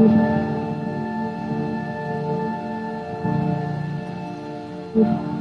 Thank you.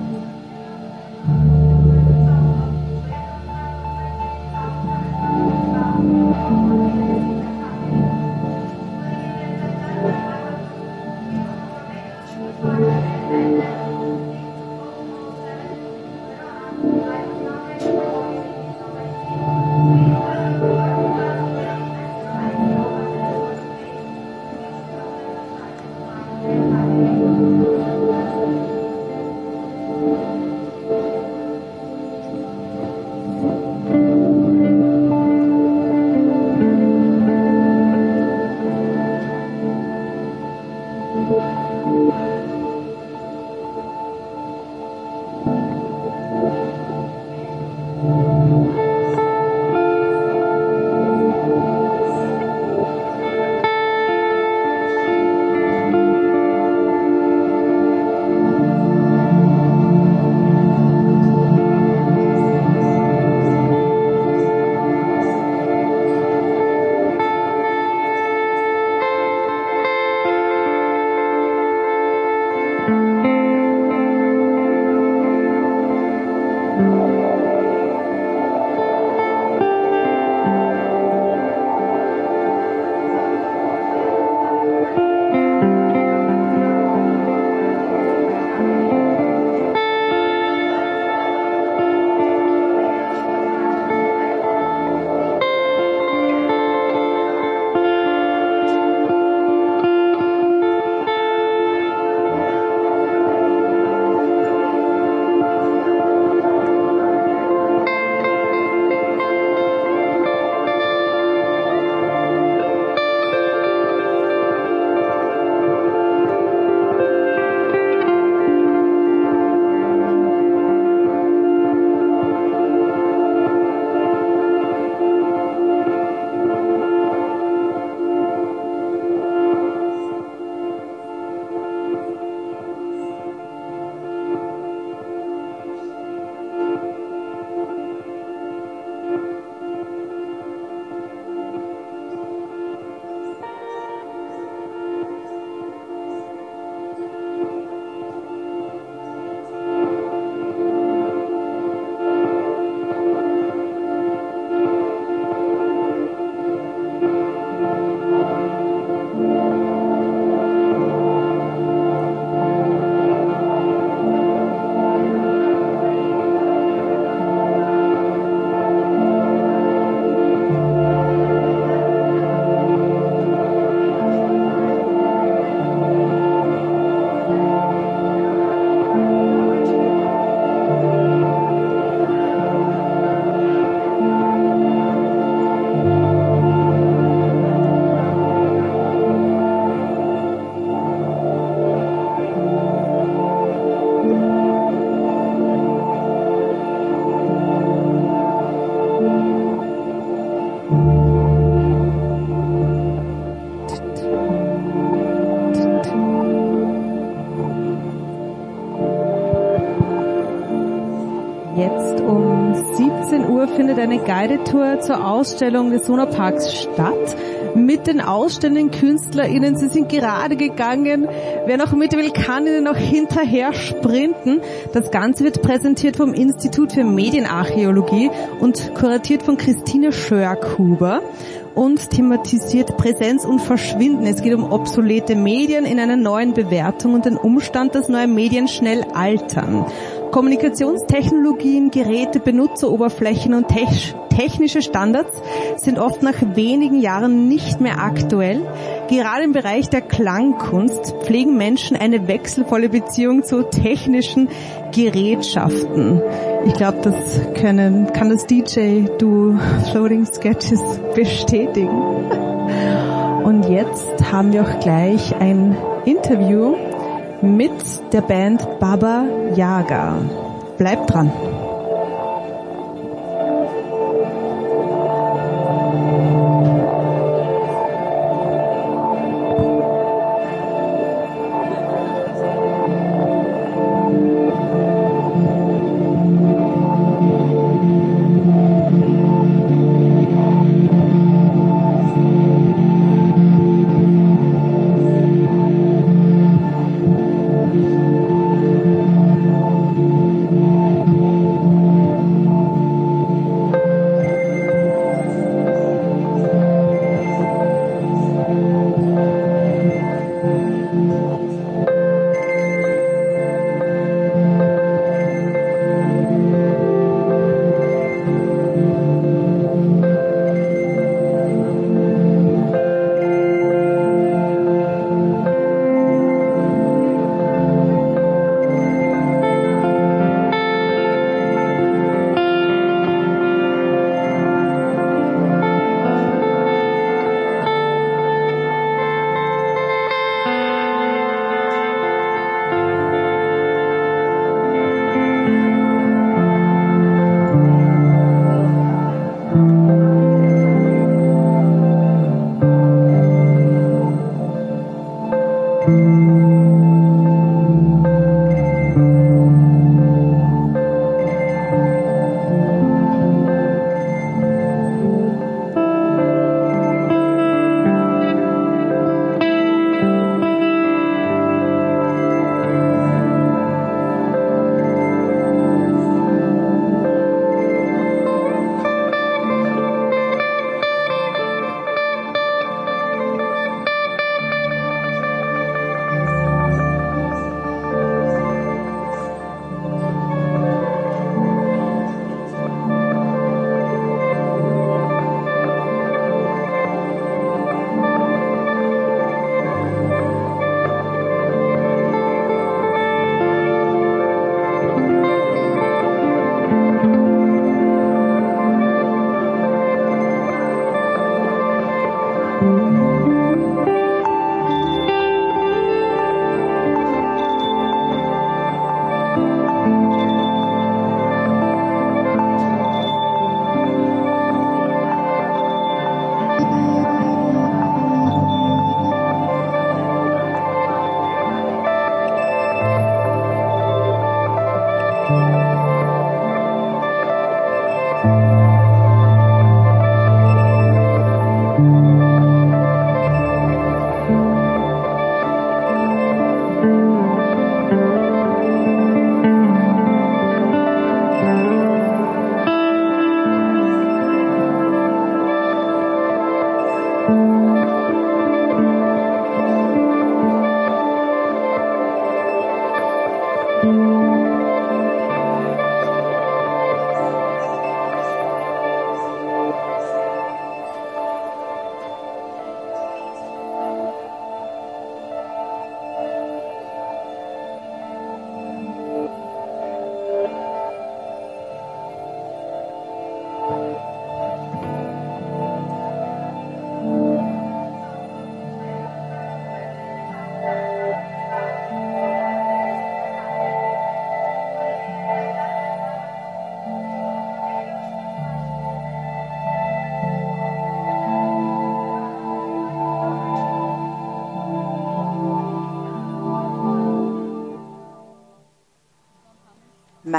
Guidetour zur Ausstellung des Sonaparks statt mit den ausstellenden KünstlerInnen. Sie sind gerade gegangen. Wer noch mit will, kann ihnen noch hinterher sprinten. Das Ganze wird präsentiert vom Institut für Medienarchäologie und kuratiert von Christine Schörkhuber und thematisiert Präsenz und Verschwinden. Es geht um obsolete Medien in einer neuen Bewertung und den Umstand, dass neue Medien schnell altern. Kommunikationstechnologien, Geräte, Benutzeroberflächen und technische Standards sind oft nach wenigen Jahren nicht mehr aktuell. Gerade im Bereich der Klangkunst pflegen Menschen eine wechselvolle Beziehung zu technischen Gerätschaften. Ich glaube, das können, kann das DJ Du Floating Sketches bestätigen. Und jetzt haben wir auch gleich ein Interview mit der Band Baba Yaga. Bleibt dran.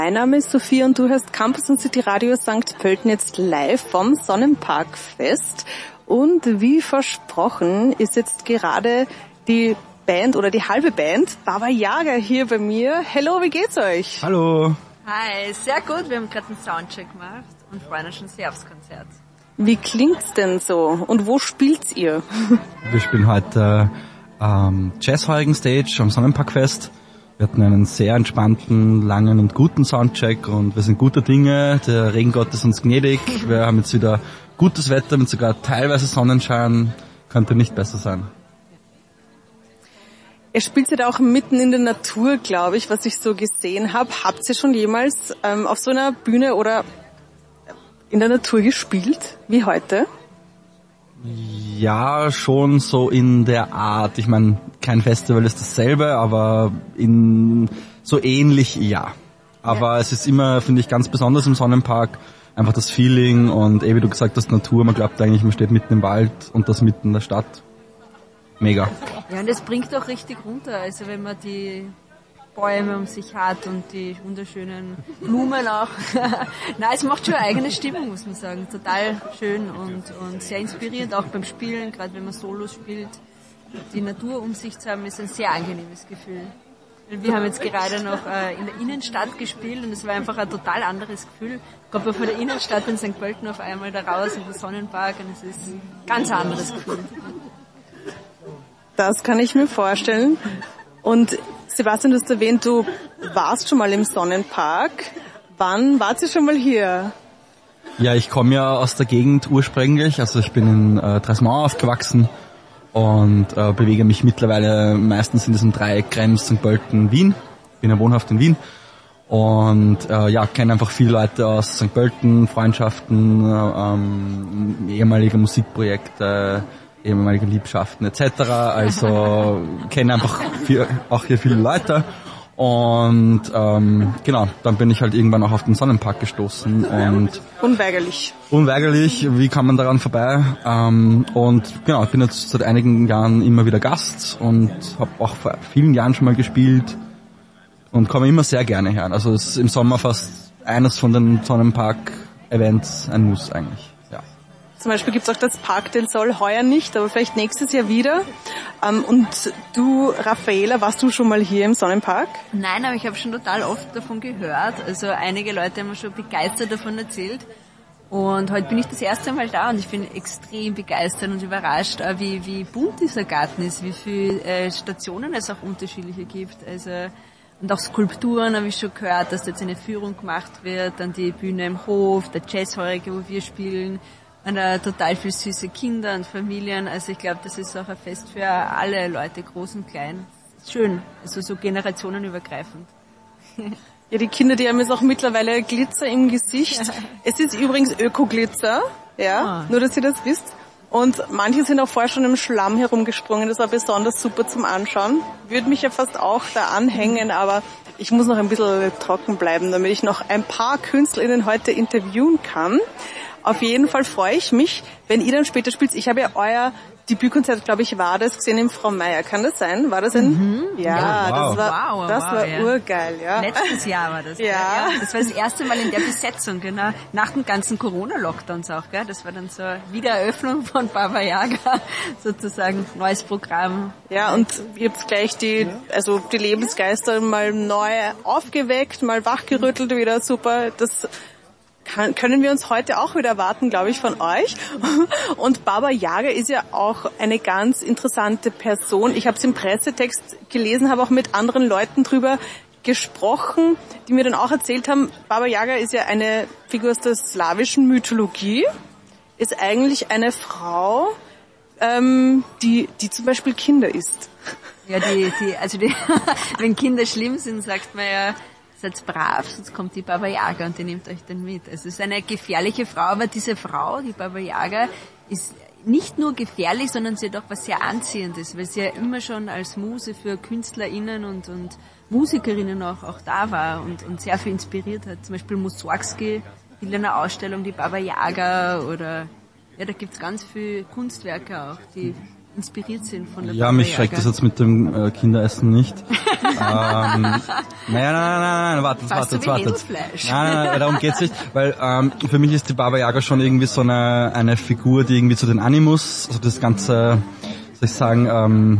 Mein Name ist Sophie und du hörst Campus und City Radio St. Pölten jetzt live vom Sonnenparkfest. Und wie versprochen ist jetzt gerade die Band oder die halbe Band Baba Yaga hier bei mir. Hello, wie geht's euch? Hallo. Hi, sehr gut. Wir haben gerade einen Soundcheck gemacht und freuen uns schon sehr aufs Konzert. Wie klingt's denn so und wo spielt's ihr? Wir spielen heute ähm, Jazzheugen Stage am Sonnenparkfest. Wir hatten einen sehr entspannten, langen und guten Soundcheck und wir sind guter Dinge. Der Regengott ist uns gnädig. Wir haben jetzt wieder gutes Wetter mit sogar teilweise Sonnenschein. Könnte nicht besser sein. Ihr spielt ja auch mitten in der Natur, glaube ich, was ich so gesehen habe. Habt ihr schon jemals ähm, auf so einer Bühne oder in der Natur gespielt wie heute? Ja, schon so in der Art. Ich meine, kein Festival ist dasselbe, aber in so ähnlich ja. Aber ja. es ist immer, finde ich, ganz besonders im Sonnenpark einfach das Feeling und eh wie du gesagt hast, Natur. Man glaubt eigentlich, man steht mitten im Wald und das mitten in der Stadt. Mega. Ja, und es bringt auch richtig runter. Also wenn man die Bäume um sich hat und die wunderschönen Blumen auch. Nein, es macht schon eine eigene Stimmung, muss man sagen. Total schön und, und sehr inspirierend auch beim Spielen, gerade wenn man Solos spielt. Die Natur um sich zu haben, ist ein sehr angenehmes Gefühl. Wir haben jetzt gerade noch äh, in der Innenstadt gespielt und es war einfach ein total anderes Gefühl. Kommt man von der Innenstadt in St. Pölten auf einmal da raus in den Sonnenpark und es ist ein ganz anderes Gefühl. Das kann ich mir vorstellen. Und Sebastian, du hast erwähnt, du warst schon mal im Sonnenpark. Wann wart ihr schon mal hier? Ja, ich komme ja aus der Gegend ursprünglich. Also ich bin in äh, Tresmau aufgewachsen und äh, bewege mich mittlerweile meistens in diesem Dreieck Krems, St. Pölten, Wien. Bin ja wohnhaft in Wien. Und äh, ja, kenne einfach viele Leute aus St. Pölten, Freundschaften, äh, ähm, ehemalige Musikprojekte, ehemalige Liebschaften etc. Also kenne einfach viel, auch hier viele Leute. Und ähm, genau, dann bin ich halt irgendwann auch auf den Sonnenpark gestoßen und unweigerlich. Unweigerlich, wie kann man daran vorbei? Ähm, und genau, ich bin jetzt seit einigen Jahren immer wieder Gast und habe auch vor vielen Jahren schon mal gespielt und komme immer sehr gerne her. Also es ist im Sommer fast eines von den Sonnenpark-Events ein Muss eigentlich. Zum Beispiel gibt es auch das Park den Soll heuer nicht, aber vielleicht nächstes Jahr wieder. Ähm, und du, Raffaela, warst du schon mal hier im Sonnenpark? Nein, aber ich habe schon total oft davon gehört. Also einige Leute haben mir schon begeistert davon erzählt. Und heute bin ich das erste Mal da und ich bin extrem begeistert und überrascht, äh, wie, wie bunt dieser Garten ist, wie viele äh, Stationen es auch unterschiedliche gibt. Also und auch Skulpturen habe ich schon gehört, dass jetzt eine Führung gemacht wird, dann die Bühne im Hof, der Jazzhäuser, wo wir spielen total viel süße Kinder und Familien. Also ich glaube, das ist auch ein Fest für alle Leute, groß und klein. Schön, also so generationenübergreifend. Ja, die Kinder, die haben jetzt auch mittlerweile Glitzer im Gesicht. Es ist übrigens Öko-Glitzer, ja, ah. nur dass ihr das wisst. Und manche sind auch vorher schon im Schlamm herumgesprungen. Das war besonders super zum Anschauen. Würde mich ja fast auch da anhängen, aber ich muss noch ein bisschen trocken bleiben, damit ich noch ein paar KünstlerInnen heute interviewen kann. Auf jeden Fall freue ich mich, wenn ihr dann später spielt. Ich habe ja euer Debütkonzert, glaube ich, war das gesehen im Frau Meier. Kann das sein? War das ein? Mhm. Ja, ja wow. das war, wow, das wow, war ja. urgeil, ja. Letztes Jahr war das. ja. ja. Das war das erste Mal in der Besetzung, genau. Nach den ganzen Corona-Lockdowns auch, gell. Das war dann so Wiedereröffnung von Baba Yaga, sozusagen neues Programm. Ja, und ihr habt gleich die, also die Lebensgeister mal neu aufgeweckt, mal wachgerüttelt wieder, super. Das kann, können wir uns heute auch wieder erwarten, glaube ich, von euch. Und Baba Yaga ist ja auch eine ganz interessante Person. Ich habe es im Pressetext gelesen, habe auch mit anderen Leuten drüber gesprochen, die mir dann auch erzählt haben, Baba Yaga ist ja eine Figur aus der slawischen Mythologie, ist eigentlich eine Frau, ähm, die, die zum Beispiel Kinder isst. Ja, die, die, also die, wenn Kinder schlimm sind, sagt man ja, seid brav, sonst kommt die Baba Yaga und die nimmt euch dann mit. Also es ist eine gefährliche Frau, aber diese Frau, die Baba Yaga, ist nicht nur gefährlich, sondern sie hat auch was sehr Anziehendes, weil sie ja immer schon als Muse für KünstlerInnen und, und Musikerinnen auch, auch da war und, und sehr viel inspiriert hat. Zum Beispiel Mussorgsky in einer Ausstellung die Baba Yaga oder ja, da gibt's ganz viele Kunstwerke auch, die inspiriert sind von der Ja, Baba mich schreckt das jetzt mit dem äh, Kinderessen nicht. ähm, nein, nein, nein, nein, nein, wartet, Fast wartet, wartet. Nein, nein, nein, darum geht's nicht, weil ähm, für mich ist die Baba Yaga schon irgendwie so eine, eine Figur, die irgendwie zu den Animus, also das ganze, soll ich sagen, ähm,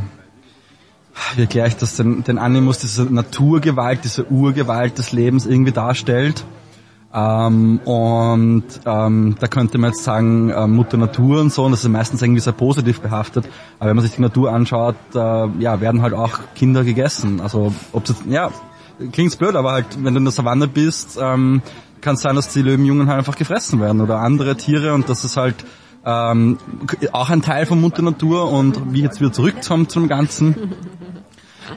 wie erkläre ich das, den, den Animus, diese Naturgewalt, diese Urgewalt des Lebens irgendwie darstellt. Ähm, und ähm, da könnte man jetzt sagen, äh, Mutter Natur und so, und das ist meistens irgendwie sehr positiv behaftet. Aber wenn man sich die Natur anschaut, äh, ja, werden halt auch Kinder gegessen. Also ob jetzt, ja, klingt's blöd, aber halt, wenn du in der Savanne bist, ähm, kann es sein, dass die Löwenjungen halt einfach gefressen werden oder andere Tiere und das ist halt ähm, auch ein Teil von Mutter Natur und wie jetzt wieder zurückkommen zum Ganzen.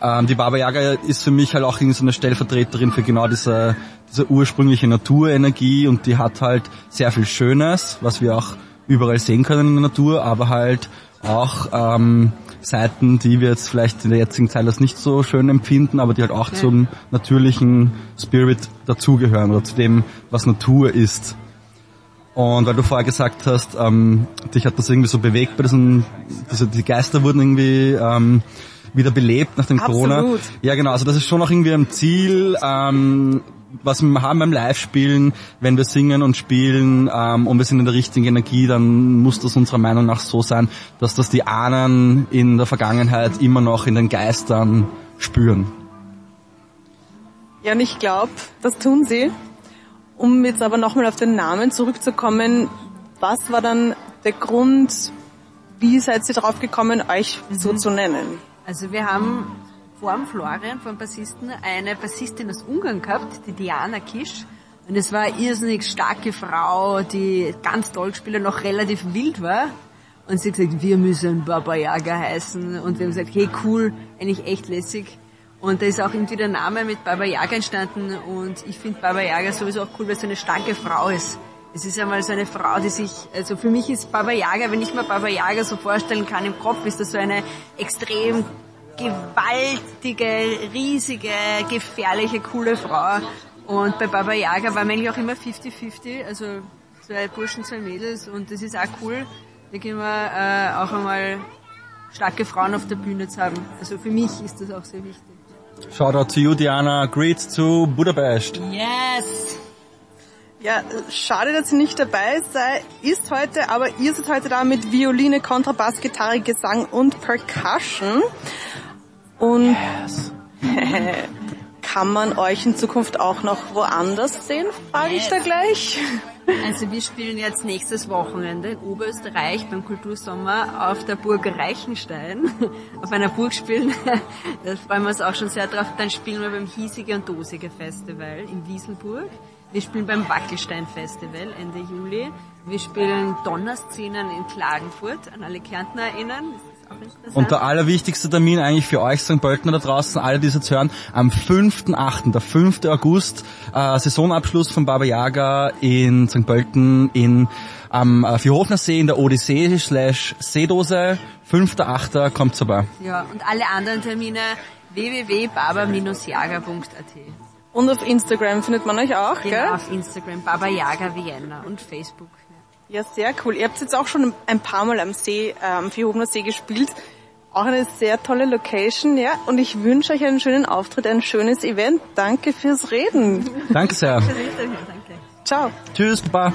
Ähm, die Baba Yaga ist für mich halt auch irgendwie so eine Stellvertreterin für genau diese, diese ursprüngliche Naturenergie und die hat halt sehr viel Schönes, was wir auch überall sehen können in der Natur, aber halt auch ähm, Seiten, die wir jetzt vielleicht in der jetzigen Zeit als nicht so schön empfinden, aber die halt auch zum natürlichen Spirit dazugehören oder zu dem, was Natur ist. Und weil du vorher gesagt hast, ähm, dich hat das irgendwie so bewegt bei diesen, diese, die Geister wurden irgendwie ähm, wieder belebt nach dem Corona. Absolut. Ja genau, also das ist schon auch irgendwie ein Ziel, ähm, was wir haben beim Live-Spielen, wenn wir singen und spielen ähm, und wir sind in der richtigen Energie, dann muss das unserer Meinung nach so sein, dass das die Ahnen in der Vergangenheit immer noch in den Geistern spüren. Ja, und ich glaube, das tun sie. Um jetzt aber nochmal auf den Namen zurückzukommen, was war dann der Grund, wie seid ihr drauf gekommen, euch so zu nennen? Also wir haben vor Florian, vom Bassisten, eine Bassistin aus Ungarn gehabt, die Diana Kisch. Und es war eine irrsinnig starke Frau, die ganz toll gespielt und noch relativ wild war. Und sie hat gesagt, wir müssen Baba Yaga heißen. Und wir haben gesagt, hey cool, eigentlich echt lässig. Und da ist auch irgendwie der Name mit Baba Yaga entstanden. Und ich finde Baba Yaga sowieso auch cool, weil es so eine starke Frau ist. Es ist ja mal so eine Frau, die sich, also für mich ist Baba Yaga, wenn ich mir Baba Yaga so vorstellen kann im Kopf, ist das so eine extrem gewaltige, riesige, gefährliche, coole Frau. Und bei Baba Yaga war man eigentlich auch immer 50-50, also zwei Burschen, zwei Mädels und das ist auch cool. Da können wir äh, auch einmal starke Frauen auf der Bühne zu haben. Also für mich ist das auch sehr wichtig. Shoutout to you, Diana. Greets to Budapest. Yes! Ja, schade, dass sie nicht dabei sei, ist heute, aber ihr seid heute da mit Violine, Kontrabass, Gitarre, Gesang und Percussion. Und kann man euch in Zukunft auch noch woanders sehen, frage ich da gleich. Also wir spielen jetzt nächstes Wochenende in Oberösterreich beim Kultursommer auf der Burg Reichenstein. Auf einer Burg spielen, da freuen wir uns auch schon sehr drauf. Dann spielen wir beim Hiesige und Dosige Festival in Wieselburg. Wir spielen beim Wackelstein Festival Ende Juli. Wir spielen Donnerszenen in Klagenfurt, an alle Kärntner Und der allerwichtigste Termin eigentlich für euch St. Pöltener da draußen, alle die es jetzt hören, am 5.8., der 5. August, äh, Saisonabschluss von Baba Yaga in St. Pölten in am äh, Vierhofner See in der Odyssee slash Seedose. 5.8. kommt vorbei. ja, und alle anderen Termine www.baba-jager.at. Und auf Instagram findet man euch auch, Genau, gell? auf Instagram, Baba Yaga Vienna und Facebook. Ja, sehr cool. Ihr habt jetzt auch schon ein paar Mal am See, äh, am Vierhofener See gespielt. Auch eine sehr tolle Location, ja. Und ich wünsche euch einen schönen Auftritt, ein schönes Event. Danke fürs Reden. Danke sehr. Danke. Ciao. Tschüss, Baba.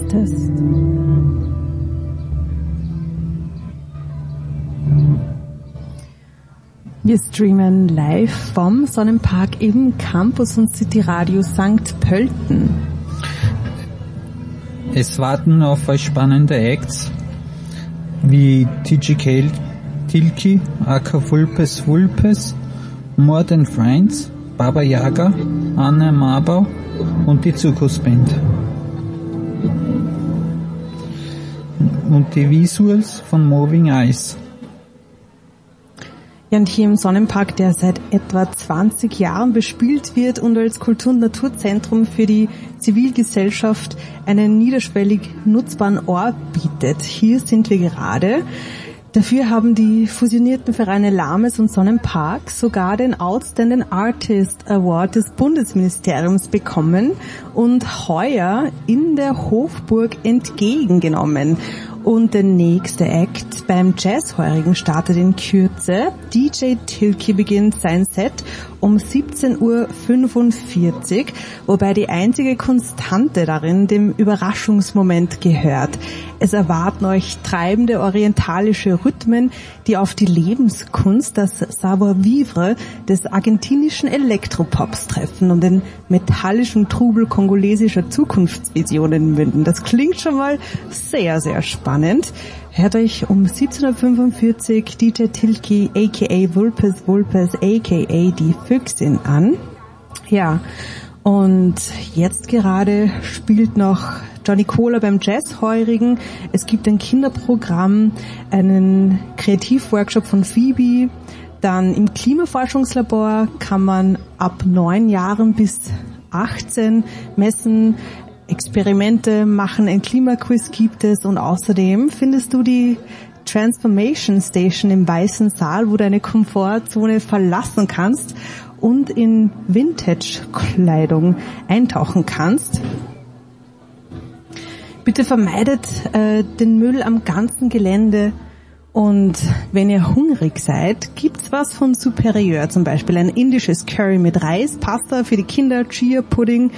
Test. Wir streamen live vom Sonnenpark im Campus und City Radio St. Pölten. Es warten auf euch spannende Acts wie TGK Tilki, Aka Vulpes Vulpes, More Than Friends, Baba Yaga, Anne Mabau und die Zirkusband. Und die Visuals von Moving Eyes. Ja, und hier im Sonnenpark, der seit etwa 20 Jahren bespielt wird und als Kultur- und Naturzentrum für die Zivilgesellschaft einen niederschwellig nutzbaren Ort bietet. Hier sind wir gerade. Dafür haben die fusionierten Vereine Lames und Sonnenpark sogar den Outstanding Artist Award des Bundesministeriums bekommen und heuer in der Hofburg entgegengenommen. Und der nächste Act beim Jazzheurigen startet in Kürze. DJ Tilke beginnt sein Set um 17.45 Uhr, wobei die einzige Konstante darin dem Überraschungsmoment gehört. Es erwarten euch treibende orientalische Rhythmen, die auf die Lebenskunst, das Savoir-vivre des argentinischen Elektropops treffen und den metallischen Trubel kongolesischer Zukunftsvisionen münden. Das klingt schon mal sehr, sehr spannend. Hört euch um 17.45 Uhr DJ Tilki aka Vulpes Vulpes aka die Füchsin an. Ja, und jetzt gerade spielt noch Johnny Kohler beim Jazzheurigen. Es gibt ein Kinderprogramm, einen Kreativworkshop von Phoebe. Dann im Klimaforschungslabor kann man ab neun Jahren bis 18 messen. Experimente machen, ein Klimaquiz gibt es und außerdem findest du die Transformation Station im Weißen Saal, wo du eine Komfortzone verlassen kannst und in Vintage-Kleidung eintauchen kannst. Bitte vermeidet äh, den Müll am ganzen Gelände und wenn ihr hungrig seid, gibt's was von Superior, zum Beispiel ein indisches Curry mit Reis, Pasta für die Kinder, Chia Pudding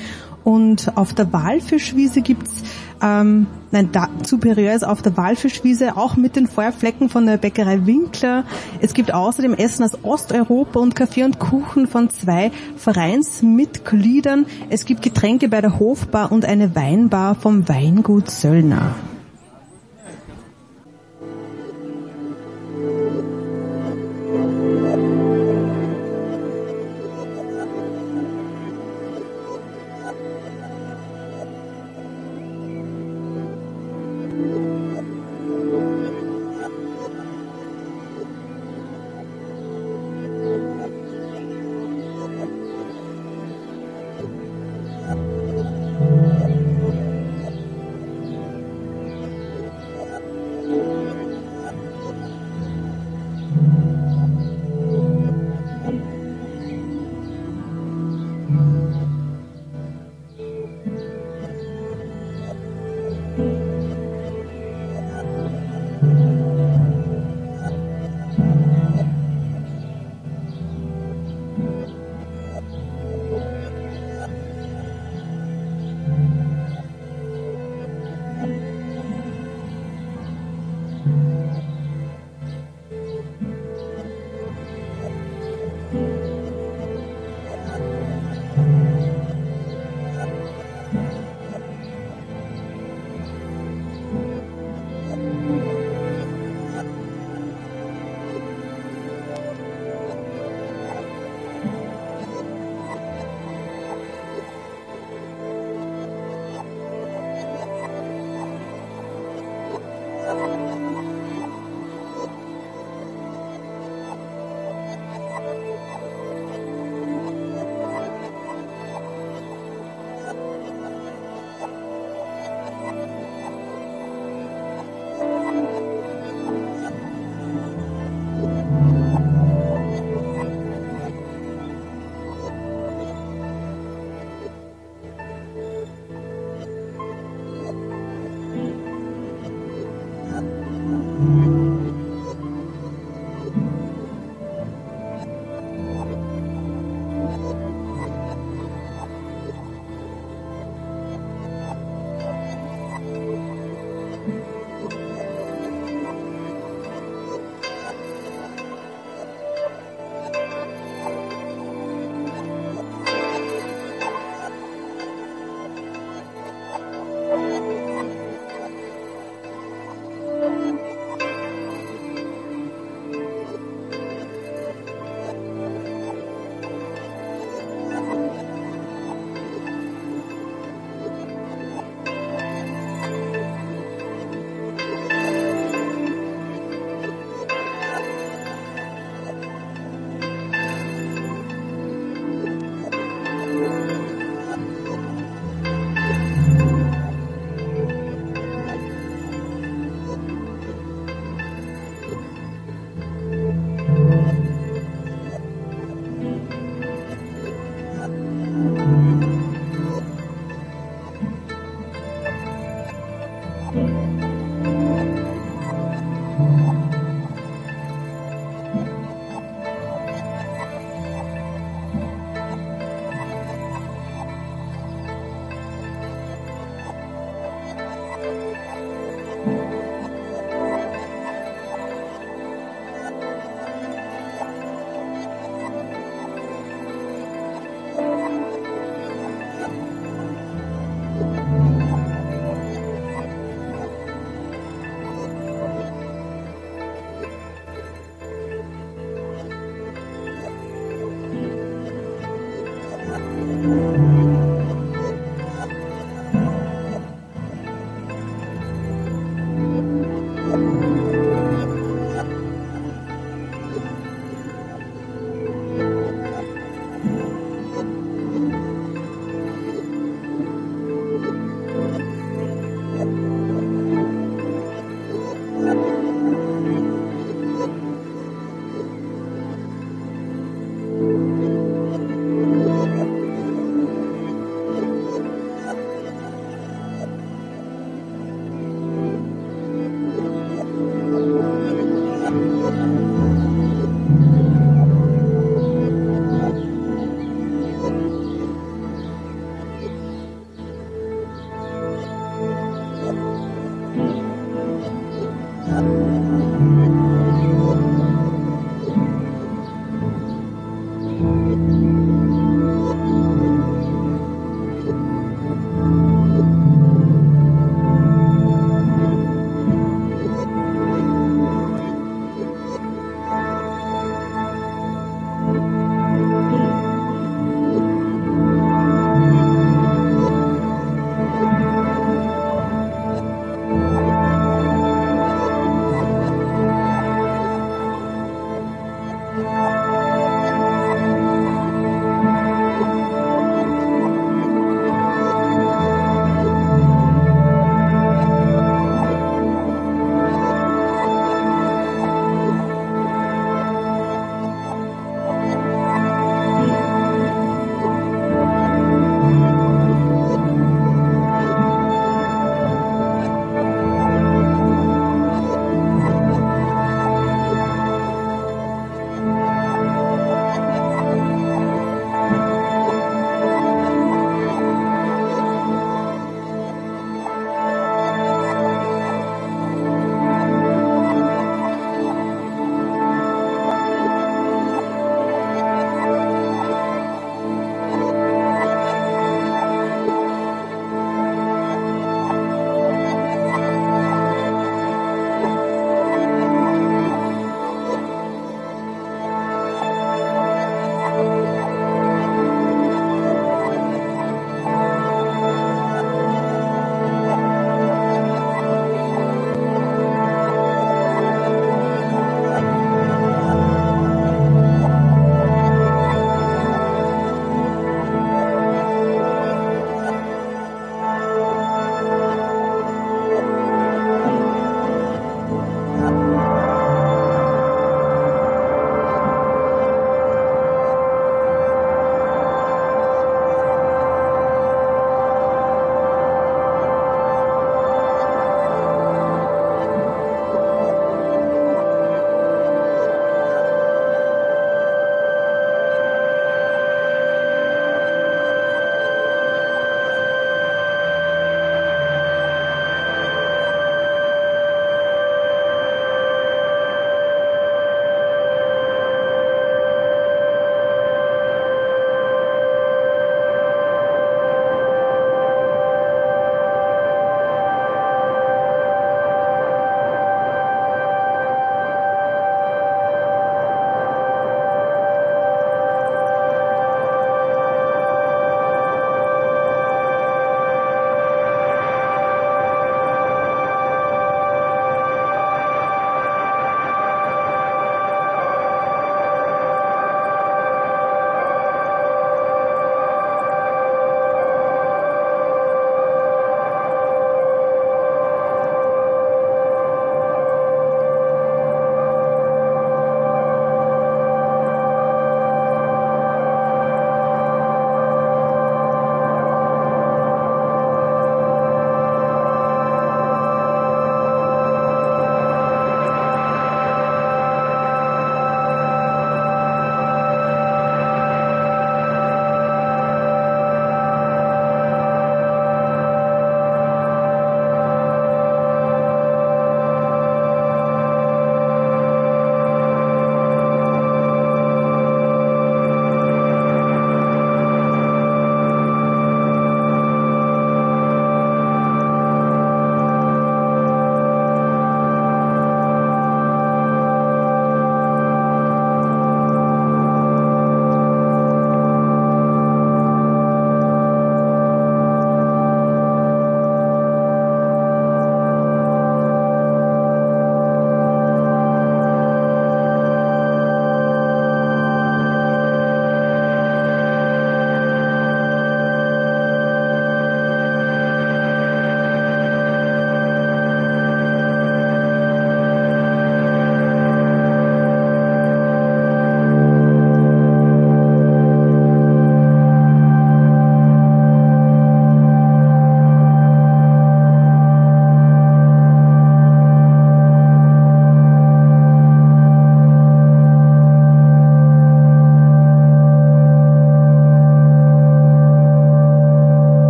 und auf der Walfischwiese gibt's ähm, nein, da, Superior ist auf der Walfischwiese auch mit den Feuerflecken von der Bäckerei Winkler. Es gibt außerdem Essen aus Osteuropa und Kaffee und Kuchen von zwei Vereinsmitgliedern. Es gibt Getränke bei der Hofbar und eine Weinbar vom Weingut Söllner.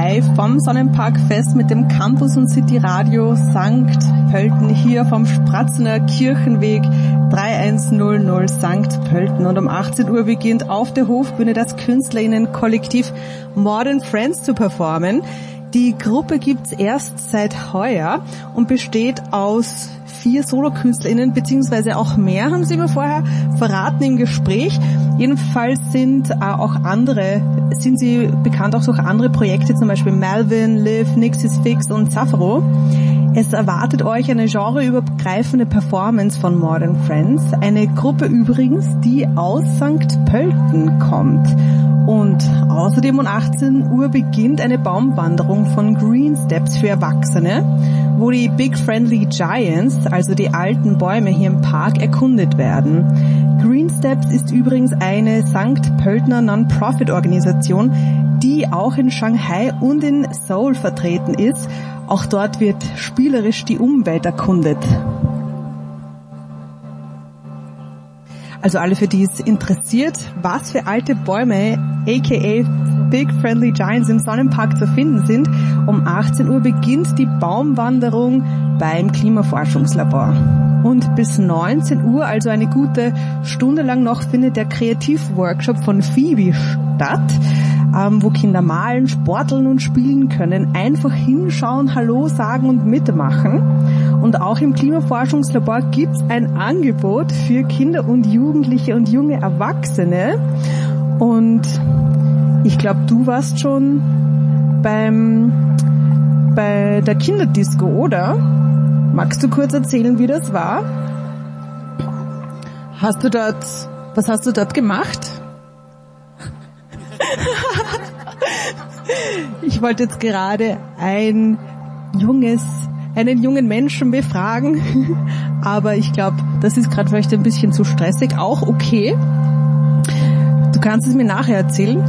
Live vom Sonnenparkfest mit dem Campus und City Radio St. Pölten hier vom Spratzener Kirchenweg 3100 St. Pölten. Und um 18 Uhr beginnt auf der Hofbühne das Künstlerinnenkollektiv Modern Friends zu performen. Die Gruppe gibt's erst seit heuer und besteht aus vier SolokünstlerInnen, beziehungsweise auch mehr, haben sie mir vorher verraten im Gespräch. Jedenfalls sind äh, auch andere, sind sie bekannt auch durch andere Projekte, zum Beispiel Melvin, Liv, Nixis Fix und Zafro. Es erwartet euch eine genreübergreifende Performance von Modern Friends, eine Gruppe übrigens, die aus St. Pölten kommt. Und außerdem um 18 Uhr beginnt eine Baumwanderung von Green Steps für Erwachsene, wo die Big Friendly Giants, also die alten Bäume hier im Park, erkundet werden. Green Steps ist übrigens eine St. Pöltner Non-Profit-Organisation, die auch in Shanghai und in Seoul vertreten ist. Auch dort wird spielerisch die Umwelt erkundet. Also alle, für die es interessiert, was für alte Bäume, aka Big Friendly Giants im Sonnenpark zu finden sind, um 18 Uhr beginnt die Baumwanderung beim Klimaforschungslabor. Und bis 19 Uhr, also eine gute Stunde lang noch, findet der Kreativworkshop von Phoebe statt, ähm, wo Kinder malen, sporteln und spielen können. Einfach hinschauen, Hallo sagen und mitmachen. Und auch im Klimaforschungslabor gibt's ein Angebot für Kinder und Jugendliche und junge Erwachsene. Und ich glaube, du warst schon beim bei der Kinderdisco, oder? Magst du kurz erzählen, wie das war? Hast du dort, was hast du dort gemacht? Ich wollte jetzt gerade ein junges, einen jungen Menschen befragen, aber ich glaube, das ist gerade vielleicht ein bisschen zu stressig. Auch okay. Du kannst es mir nachher erzählen.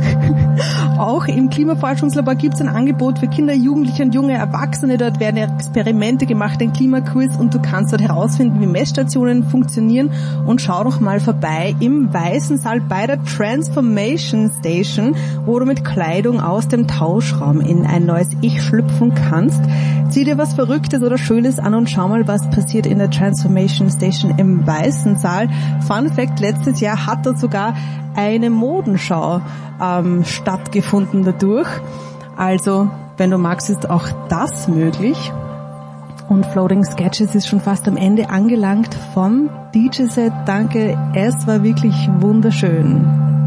Auch im Klimaforschungslabor gibt es ein Angebot für Kinder, Jugendliche und junge Erwachsene. Dort werden Experimente gemacht, ein Klimaquiz und du kannst dort herausfinden, wie Messstationen funktionieren. Und schau doch mal vorbei im Weißen Saal bei der Transformation Station, wo du mit Kleidung aus dem Tauschraum in ein neues Ich schlüpfen kannst. Zieh dir was Verrücktes oder Schönes an und schau mal, was passiert in der Transformation Station im Weißen Saal. Fun Fact, letztes Jahr hat dort sogar eine Modenschau ähm, stattgefunden dadurch. Also, wenn du magst, ist auch das möglich. Und Floating Sketches ist schon fast am Ende angelangt von DJ Set. Danke, es war wirklich wunderschön.